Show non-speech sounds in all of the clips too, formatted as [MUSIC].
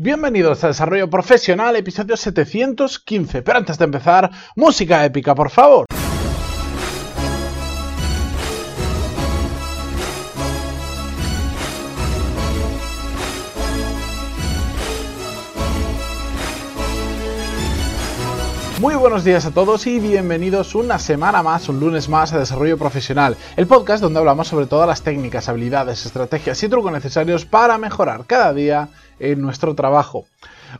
Bienvenidos a Desarrollo Profesional, episodio 715. Pero antes de empezar, música épica, por favor. Buenos días a todos y bienvenidos una semana más, un lunes más a Desarrollo Profesional, el podcast donde hablamos sobre todas las técnicas, habilidades, estrategias y trucos necesarios para mejorar cada día en nuestro trabajo.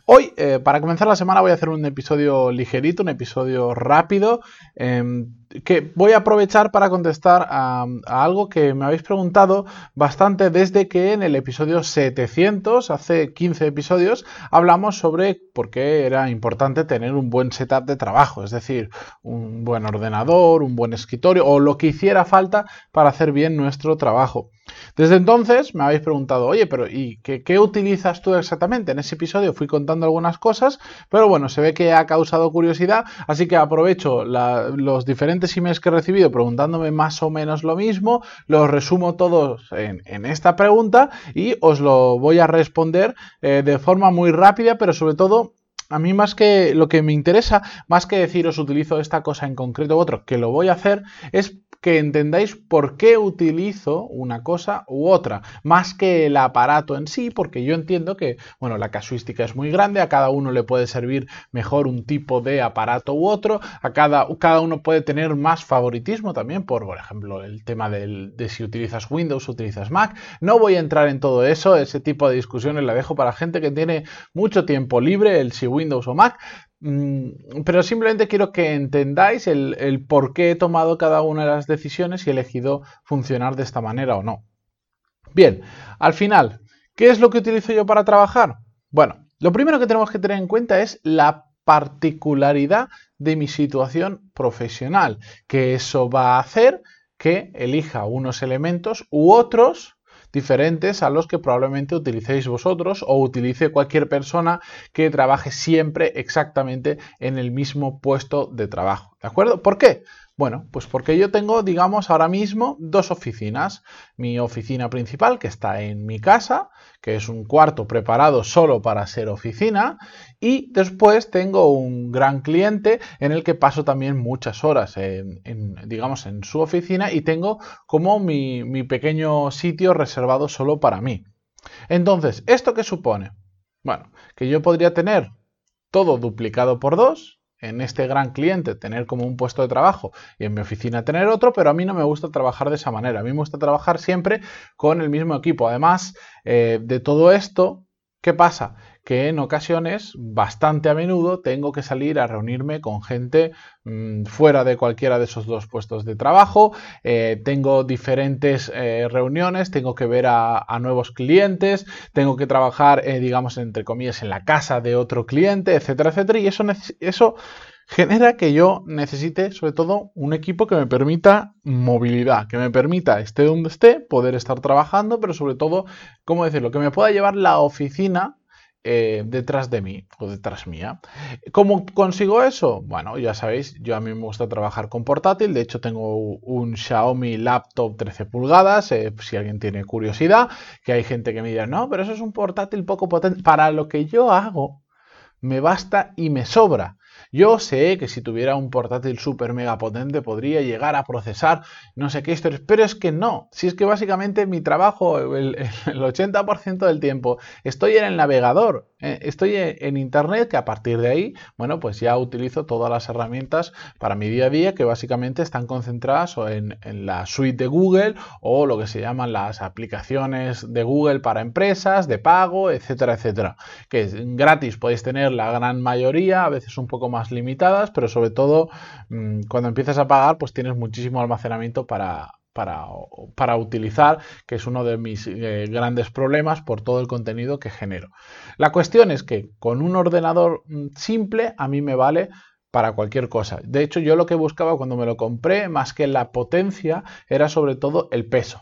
Hoy, eh, para comenzar la semana, voy a hacer un episodio ligerito, un episodio rápido, em, que voy a aprovechar para contestar a, algo que me habéis preguntado bastante desde que en el episodio 700, hace 15 episodios, hablamos sobre por qué era importante tener un buen setup de trabajo, es decir, un buen ordenador, un buen escritorio o lo que hiciera falta para hacer bien nuestro trabajo. Desde entonces me habéis preguntado, oye, pero ¿y qué, utilizas tú exactamente? En ese episodio fui contando algunas cosas, pero bueno, se ve que ha causado curiosidad, así que aprovecho los diferentes emails que he recibido preguntándome más o menos lo mismo, los resumo todos en, esta pregunta y os lo voy a responder eh, de forma muy rápida, pero sobre todo a mí más que lo que me interesa, más que deciros utilizo esta cosa en concreto u otro, que lo voy a hacer, es que entendáis por qué utilizo una cosa u otra, más que el aparato en sí, porque yo entiendo que, bueno, la casuística es muy grande, a cada uno le puede servir mejor un tipo de aparato u otro, a cada, cada uno puede tener más favoritismo también por, por ejemplo, el tema de si utilizas Windows o utilizas Mac. No voy a entrar en todo eso, ese tipo de discusiones la dejo para gente que tiene mucho tiempo libre, el si Windows o Mac, pero simplemente quiero que entendáis el, por qué he tomado cada una de las decisiones y he elegido funcionar de esta manera o no. Bien, al final, ¿qué es lo que utilizo yo para trabajar? Bueno, lo primero que tenemos que tener en cuenta es la particularidad de mi situación profesional, que eso va a hacer que elija unos elementos u otros diferentes a los que probablemente utilicéis vosotros o utilice cualquier persona que trabaje siempre exactamente en el mismo puesto de trabajo. ¿De acuerdo? ¿Por qué? Bueno, pues porque yo tengo, digamos, ahora mismo dos oficinas. Mi oficina principal, que está en mi casa, que es un cuarto preparado solo para ser oficina, y después tengo un gran cliente en el que paso también muchas horas, en, digamos, en su oficina y tengo como mi, mi pequeño sitio reservado solo para mí. Entonces, ¿esto qué supone? Bueno, que yo podría tener todo duplicado por dos, en este gran cliente tener como un puesto de trabajo y en mi oficina tener otro, pero a mí no me gusta trabajar de esa manera. A mí me gusta trabajar siempre con el mismo equipo. Además eh, de todo esto, ¿qué pasa? Que en ocasiones, bastante a menudo, tengo que salir a reunirme con gente mm, fuera de cualquiera de esos dos puestos de trabajo. Eh, tengo diferentes eh, reuniones, tengo que ver a, nuevos clientes, tengo que trabajar, eh, digamos, entre comillas, en la casa de otro cliente, etcétera, etcétera. Y eso, eso genera que yo necesite sobre todo un equipo que me permita movilidad, que me permita, esté donde esté, poder estar trabajando, pero sobre todo, ¿cómo decirlo? Que me pueda llevar la oficina eh, detrás de mí o detrás mía. ¿Cómo consigo eso? Bueno, ya sabéis, yo a mí me gusta trabajar con portátil, de hecho tengo un Xiaomi laptop 13 pulgadas, eh, si alguien tiene curiosidad, que hay gente que me dirá, no, pero eso es un portátil poco potente. Para lo que yo hago, me basta y me sobra. Yo sé que si tuviera un portátil súper mega potente podría llegar a procesar no sé qué historias, pero es que no. Si es que básicamente mi trabajo, el, 80% del tiempo, estoy en el navegador, eh, estoy en, Internet, que a partir de ahí, bueno, pues ya utilizo todas las herramientas para mi día a día que básicamente están concentradas en, en la suite de Google o lo que se llaman las aplicaciones de Google para empresas, de pago, etcétera, etcétera. Que es gratis podéis tener la gran mayoría, a veces un poco más limitadas, pero sobre todo mm, cuando empiezas a pagar, pues tienes muchísimo almacenamiento para, para, utilizar, que es uno de mis eh, grandes problemas por todo el contenido que genero. La cuestión es que con un ordenador mm, simple a mí me vale para cualquier cosa. De hecho, yo lo que buscaba cuando me lo compré, más que la potencia, era sobre todo el peso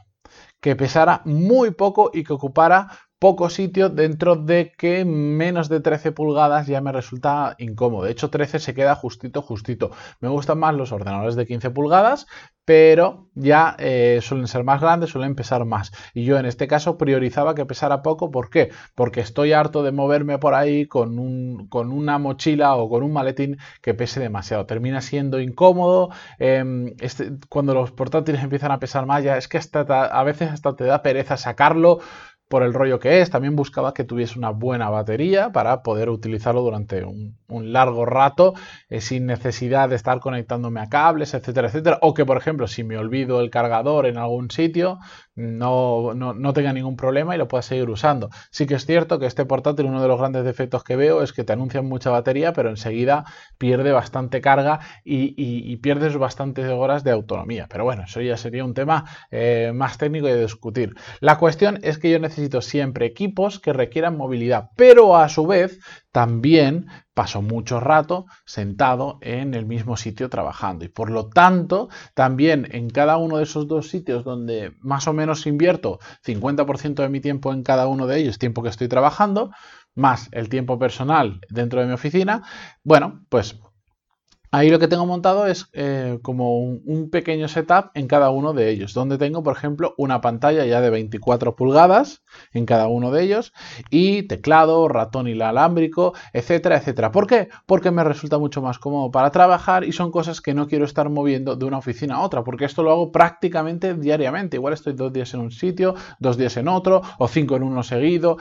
que pesara muy poco y que ocupara poco sitio dentro de que menos de 13 pulgadas ya me resulta incómodo. De hecho, 13 se queda justito, justito. Me gustan más los ordenadores de 15 pulgadas, pero ya eh, suelen ser más grandes, suelen pesar más. Y yo en este caso priorizaba que pesara poco. ¿Por qué? Porque estoy harto de moverme por ahí con, un, con una mochila o con un maletín que pese demasiado. Termina siendo incómodo. Em, este, cuando los portátiles empiezan a pesar más, ya es que hasta, a veces hasta te da pereza sacarlo por el rollo que es. También buscaba que tuviese una buena batería para poder utilizarlo durante un, largo rato eh, sin necesidad de estar conectándome a cables, etcétera, etcétera. O que, por ejemplo, si me olvido el cargador en algún sitio, no, no, tenga ningún problema y lo pueda seguir usando. Sí que es cierto que este portátil, uno de los grandes defectos que veo es que te anuncian mucha batería, pero enseguida pierde bastante carga y, pierdes bastantes horas de autonomía. Pero bueno, eso ya sería un tema eh, más técnico de discutir. La cuestión es que yo necesito siempre equipos que requieran movilidad, pero a su vez también paso mucho rato sentado en el mismo sitio trabajando. Y por lo tanto también en cada uno de esos dos sitios donde más o menos invierto 50% de mi tiempo en cada uno de ellos, tiempo que estoy trabajando, más el tiempo personal dentro de mi oficina, bueno, pues Ahí lo que tengo montado es eh, como un, pequeño setup en cada uno de ellos, donde tengo, por ejemplo, una pantalla ya de 24 pulgadas en cada uno de ellos y teclado, ratón inalámbrico, etcétera, etcétera. ¿Por qué? Porque me resulta mucho más cómodo para trabajar y son cosas que no quiero estar moviendo de una oficina a otra, porque esto lo hago prácticamente diariamente. Igual estoy dos días en un sitio, dos días en otro o cinco en uno seguido.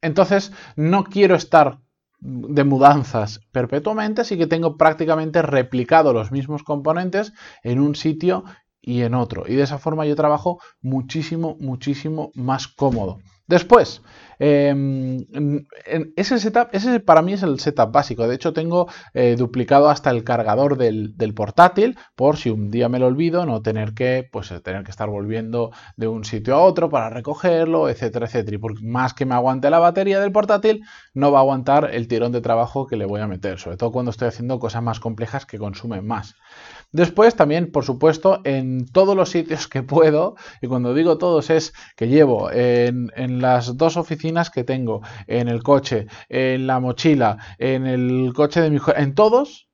Entonces, no quiero estar de mudanzas perpetuamente, así que tengo prácticamente replicado los mismos componentes en un sitio y en otro. Y de esa forma yo trabajo muchísimo, muchísimo más cómodo. Después, em, ese setup, ese para mí es el setup básico. De hecho, tengo eh, duplicado hasta el cargador del, portátil por si un día me lo olvido, no tener que, pues, tener que estar volviendo de un sitio a otro para recogerlo, etcétera, etcétera. Y por más que me aguante la batería del portátil, no va a aguantar el tirón de trabajo que le voy a meter, sobre todo cuando estoy haciendo cosas más complejas que consumen más. Después también, por supuesto, en todos los sitios que puedo, y cuando digo todos es que llevo en, las dos oficinas que tengo, en el coche, en la mochila, en el coche de mi en todos,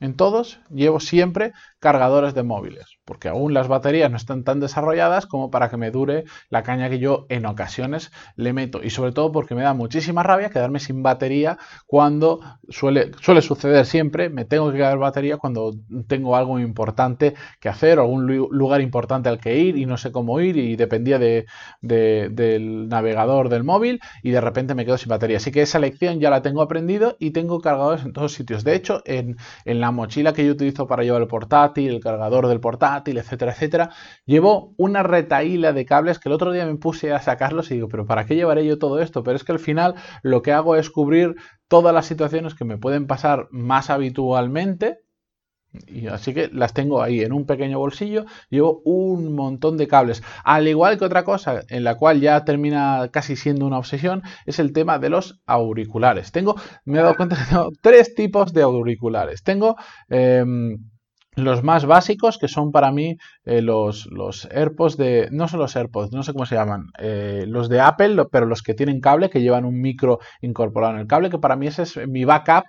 en todos llevo siempre cargadores de móviles porque aún las baterías no están tan desarrolladas como para que me dure la caña que yo en ocasiones le meto. Y sobre todo porque me da muchísima rabia quedarme sin batería cuando suele, suele suceder siempre, me tengo que quedar batería cuando tengo algo importante que hacer o algún lugar importante al que ir y no sé cómo ir y dependía de, del navegador del móvil y de repente me quedo sin batería. Así que esa lección ya la tengo aprendido y tengo cargadores en todos sitios. De hecho, en, en la mochila que yo utilizo para llevar el el cargador del portátil, etcétera, etcétera. Llevo una retaíla de cables que el otro día me puse a sacarlos y digo, pero ¿para qué llevaré yo todo esto? Pero es que al final lo que hago es cubrir todas las situaciones que me pueden pasar más habitualmente y así que las tengo ahí en un pequeño bolsillo, llevo un montón de cables. Al igual que otra cosa en la cual ya termina casi siendo una obsesión, es el tema de los auriculares. Tengo, me he dado cuenta que tengo tres tipos de auriculares. Tengo em, los más básicos, que son para mí eh, los, los, AirPods de. No son los AirPods, no sé cómo se llaman. Eh, los de Apple, pero los que tienen cable, que llevan un micro incorporado en el cable, que para mí ese es mi backup.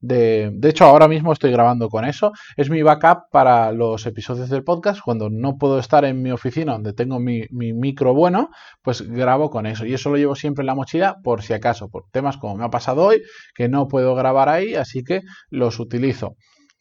De, de hecho, ahora mismo estoy grabando con eso. Es mi backup para los episodios del podcast. Cuando no puedo estar en mi oficina donde tengo mi, mi micro bueno, pues grabo con eso. Y eso lo llevo siempre en la mochila por si acaso, por temas como me ha pasado hoy, que no puedo grabar ahí, así que los utilizo.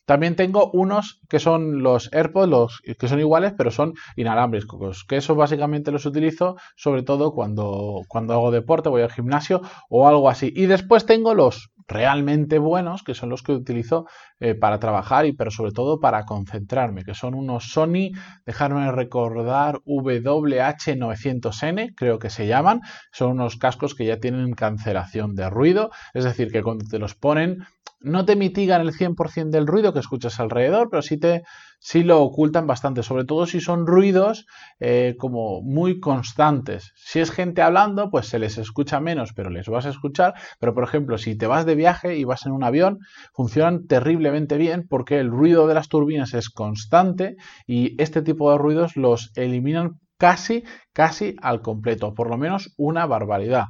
También tengo unos que son los AirPods, los que son iguales, pero son inalámbricos, que eso básicamente los utilizo sobre todo cuando, cuando hago deporte, voy al gimnasio o algo así. Y después tengo los realmente buenos, que son los que utilizo eh, para trabajar y pero sobre todo para concentrarme, que son unos Sony, dejarme recordar WH900N, creo que se llaman, son unos cascos que ya tienen cancelación de ruido, es decir, que cuando te los ponen no te mitigan el 100% del ruido que escuchas alrededor, pero sí, te, sí lo ocultan bastante, sobre todo si son ruidos eh, como muy constantes. Si es gente hablando, pues se les escucha menos, pero les vas a escuchar. Pero, por ejemplo, si te vas de viaje y vas en un avión, funcionan terriblemente bien porque el ruido de las turbinas es constante y este tipo de ruidos los eliminan casi, casi al completo, por lo menos una barbaridad.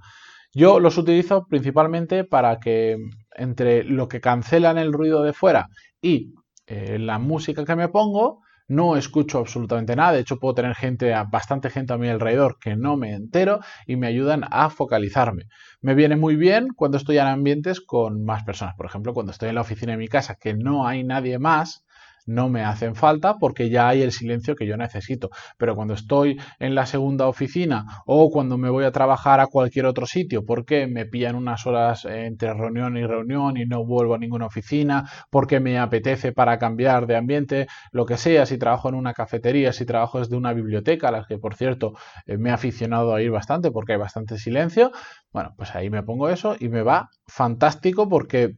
Yo los utilizo principalmente para que entre lo que cancelan el ruido de fuera y eh, la música que me pongo, no escucho absolutamente nada. De hecho, puedo tener gente, bastante gente a mi alrededor que no me entero y me ayudan a focalizarme. Me viene muy bien cuando estoy en ambientes con más personas. Por ejemplo, cuando estoy en la oficina de mi casa que no hay nadie más no me hacen falta porque ya hay el silencio que yo necesito. Pero cuando estoy en la segunda oficina o cuando me voy a trabajar a cualquier otro sitio porque me pillan unas horas entre reunión y reunión y no vuelvo a ninguna oficina, porque me apetece para cambiar de ambiente, lo que sea, si trabajo en una cafetería, si trabajo desde una biblioteca, a las que por cierto eh, me he aficionado a ir bastante porque hay bastante silencio, bueno, pues ahí me pongo eso y me va fantástico porque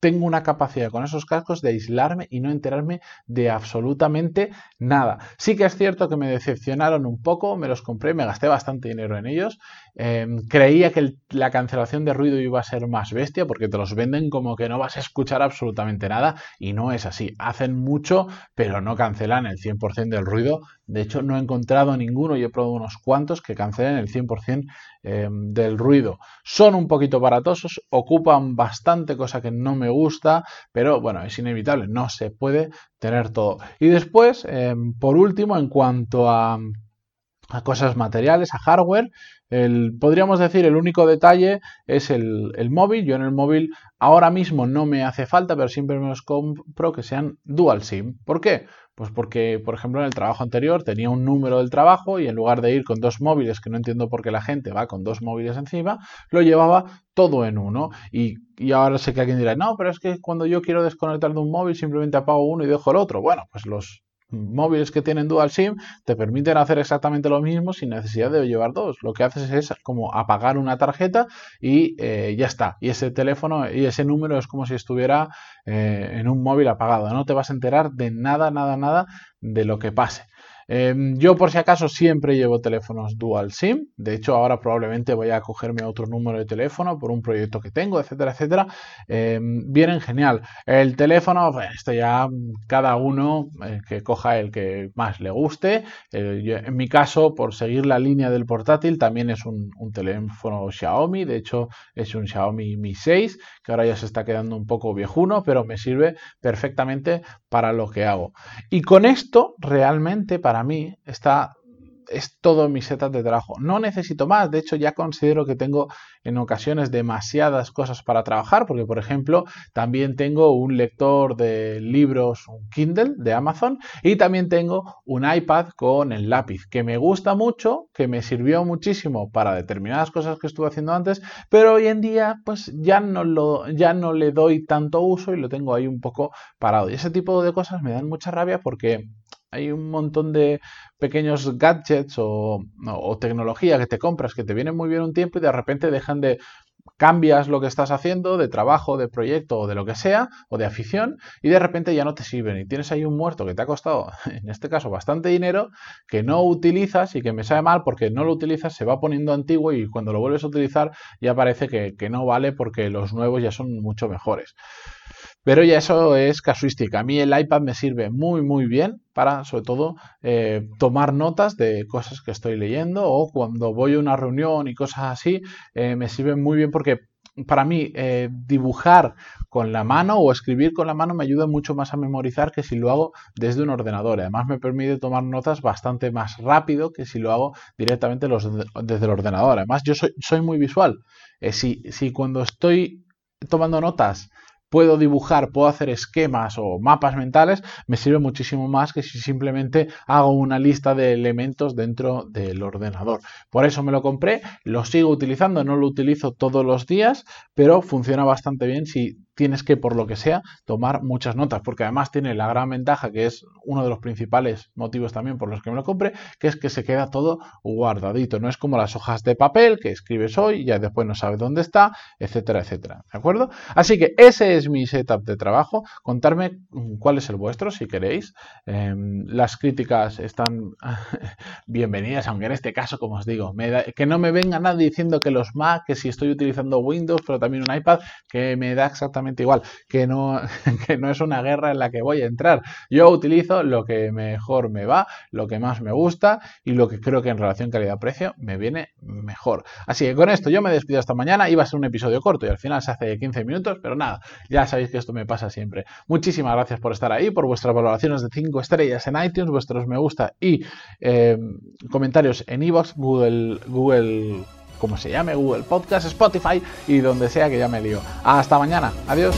tengo una capacidad con esos cascos de aislarme y no enterarme de absolutamente nada. Sí que es cierto que me decepcionaron un poco, me los compré, me gasté bastante dinero en ellos. Em, creía que la cancelación de ruido iba a ser más bestia porque te los venden como que no vas a escuchar absolutamente nada y no es así. Hacen mucho, pero no cancelan el 100% del ruido. De hecho, no he encontrado ninguno y he probado unos cuantos que cancelen el 100% em, del ruido. Son un poquito baratosos, ocupan bastante, cosa que no me gusta, pero bueno, es inevitable, no se puede tener todo. Y después, em, por último, en cuanto a, a cosas materiales, a hardware, el, podríamos decir el único detalle es el, el, móvil. Yo en el móvil ahora mismo no me hace falta, pero siempre me los compro que sean dual SIM. ¿Por qué? Pues porque, por ejemplo, en el trabajo anterior tenía un número del trabajo y en lugar de ir con dos móviles, que no entiendo por qué la gente va con dos móviles encima, lo llevaba todo en uno. Y, y ahora sé que alguien dirá, no, pero es que cuando yo quiero desconectar de un móvil simplemente apago uno y dejo el otro. Bueno, pues los móviles que tienen dual SIM te permiten hacer exactamente lo mismo sin necesidad de llevar dos. Lo que haces es como apagar una tarjeta y eh, ya está. Y ese teléfono y ese número es como si estuviera eh, en un móvil apagado. No te vas a enterar de nada, nada, nada de lo que pase. Em, yo por si acaso siempre llevo teléfonos dual SIM. De hecho, ahora probablemente voy a cogerme otro número de teléfono por un proyecto que tengo, etcétera, etcétera. Em, vienen genial. El teléfono, pues, esto ya cada uno eh, que coja el que más le guste. Eh, en mi caso, por seguir la línea del portátil, también es un, un, teléfono Xiaomi. De hecho, es un Xiaomi Mi 6, que ahora ya se está quedando un poco viejuno, pero me sirve perfectamente para lo que hago. Y con esto, realmente, para mí está es todo mi setup de trabajo. No necesito más, de hecho ya considero que tengo en ocasiones demasiadas cosas para trabajar, porque por ejemplo también tengo un lector de libros, un Kindle de Amazon, y también tengo un iPad con el lápiz, que me gusta mucho, que me sirvió muchísimo para determinadas cosas que estuve haciendo antes, pero hoy en día pues ya no, lo, ya no le doy tanto uso y lo tengo ahí un poco parado. Y ese tipo de cosas me dan mucha rabia porque hay un montón de pequeños gadgets o, tecnología que te compras que te vienen muy bien un tiempo y de repente dejan de cambias lo que estás haciendo de trabajo, de proyecto o de lo que sea, o de afición, y de repente ya no te sirven. Y tienes ahí un muerto que te ha costado, [LAUGHS] en este caso, bastante dinero, que no utilizas y que me sabe mal porque no lo utilizas, se va poniendo antiguo y cuando lo vuelves a utilizar ya parece que, que no vale porque los nuevos ya son mucho mejores. Pero ya eso es casuística. A mí el iPad me sirve muy, muy bien para, sobre todo, eh, tomar notas de cosas que estoy leyendo o cuando voy a una reunión y cosas así, eh, me sirve muy bien porque para mí eh, dibujar con la mano o escribir con la mano me ayuda mucho más a memorizar que si lo hago desde un ordenador. Además me permite tomar notas bastante más rápido que si lo hago directamente desde el ordenador. Además yo soy, soy muy visual. si, si cuando estoy tomando notas puedo dibujar, puedo hacer esquemas o mapas mentales, me sirve muchísimo más que si simplemente hago una lista de elementos dentro del ordenador. Por eso me lo compré, lo sigo utilizando, no lo utilizo todos los días, pero funciona bastante bien si tienes que, por lo que sea, tomar muchas notas, porque además tiene la gran ventaja, que es uno de los principales motivos también por los que me lo compré, que es que se queda todo guardadito. No es como las hojas de papel que escribes hoy y ya después no sabes dónde está, etcétera, etcétera. ¿De acuerdo? Así que ese es mi setup de trabajo. Contarme mm, cuál es el vuestro, si queréis. Em, las críticas están [LAUGHS] bienvenidas, aunque en este caso, como os digo, que no me venga nadie diciendo que los Mac, que si estoy utilizando Windows, pero también un iPad, que me da exactamente igual, que no, [LAUGHS] que no es una guerra en la que voy a entrar. Yo utilizo lo que mejor me va, lo que más me gusta y lo que creo que en relación calidad-precio me viene mejor. Así que con esto yo me despido hasta mañana. Iba a ser un episodio corto y al final se hace 15 minutos, pero nada, ya sabéis que esto me pasa siempre. Muchísimas gracias por estar ahí, por vuestras valoraciones de 5 estrellas en iTunes, vuestros me gusta y eh, comentarios en iVoox, Google, Google, como se llame, Google Podcast, Spotify y donde sea que ya me lío. Hasta mañana. Adiós.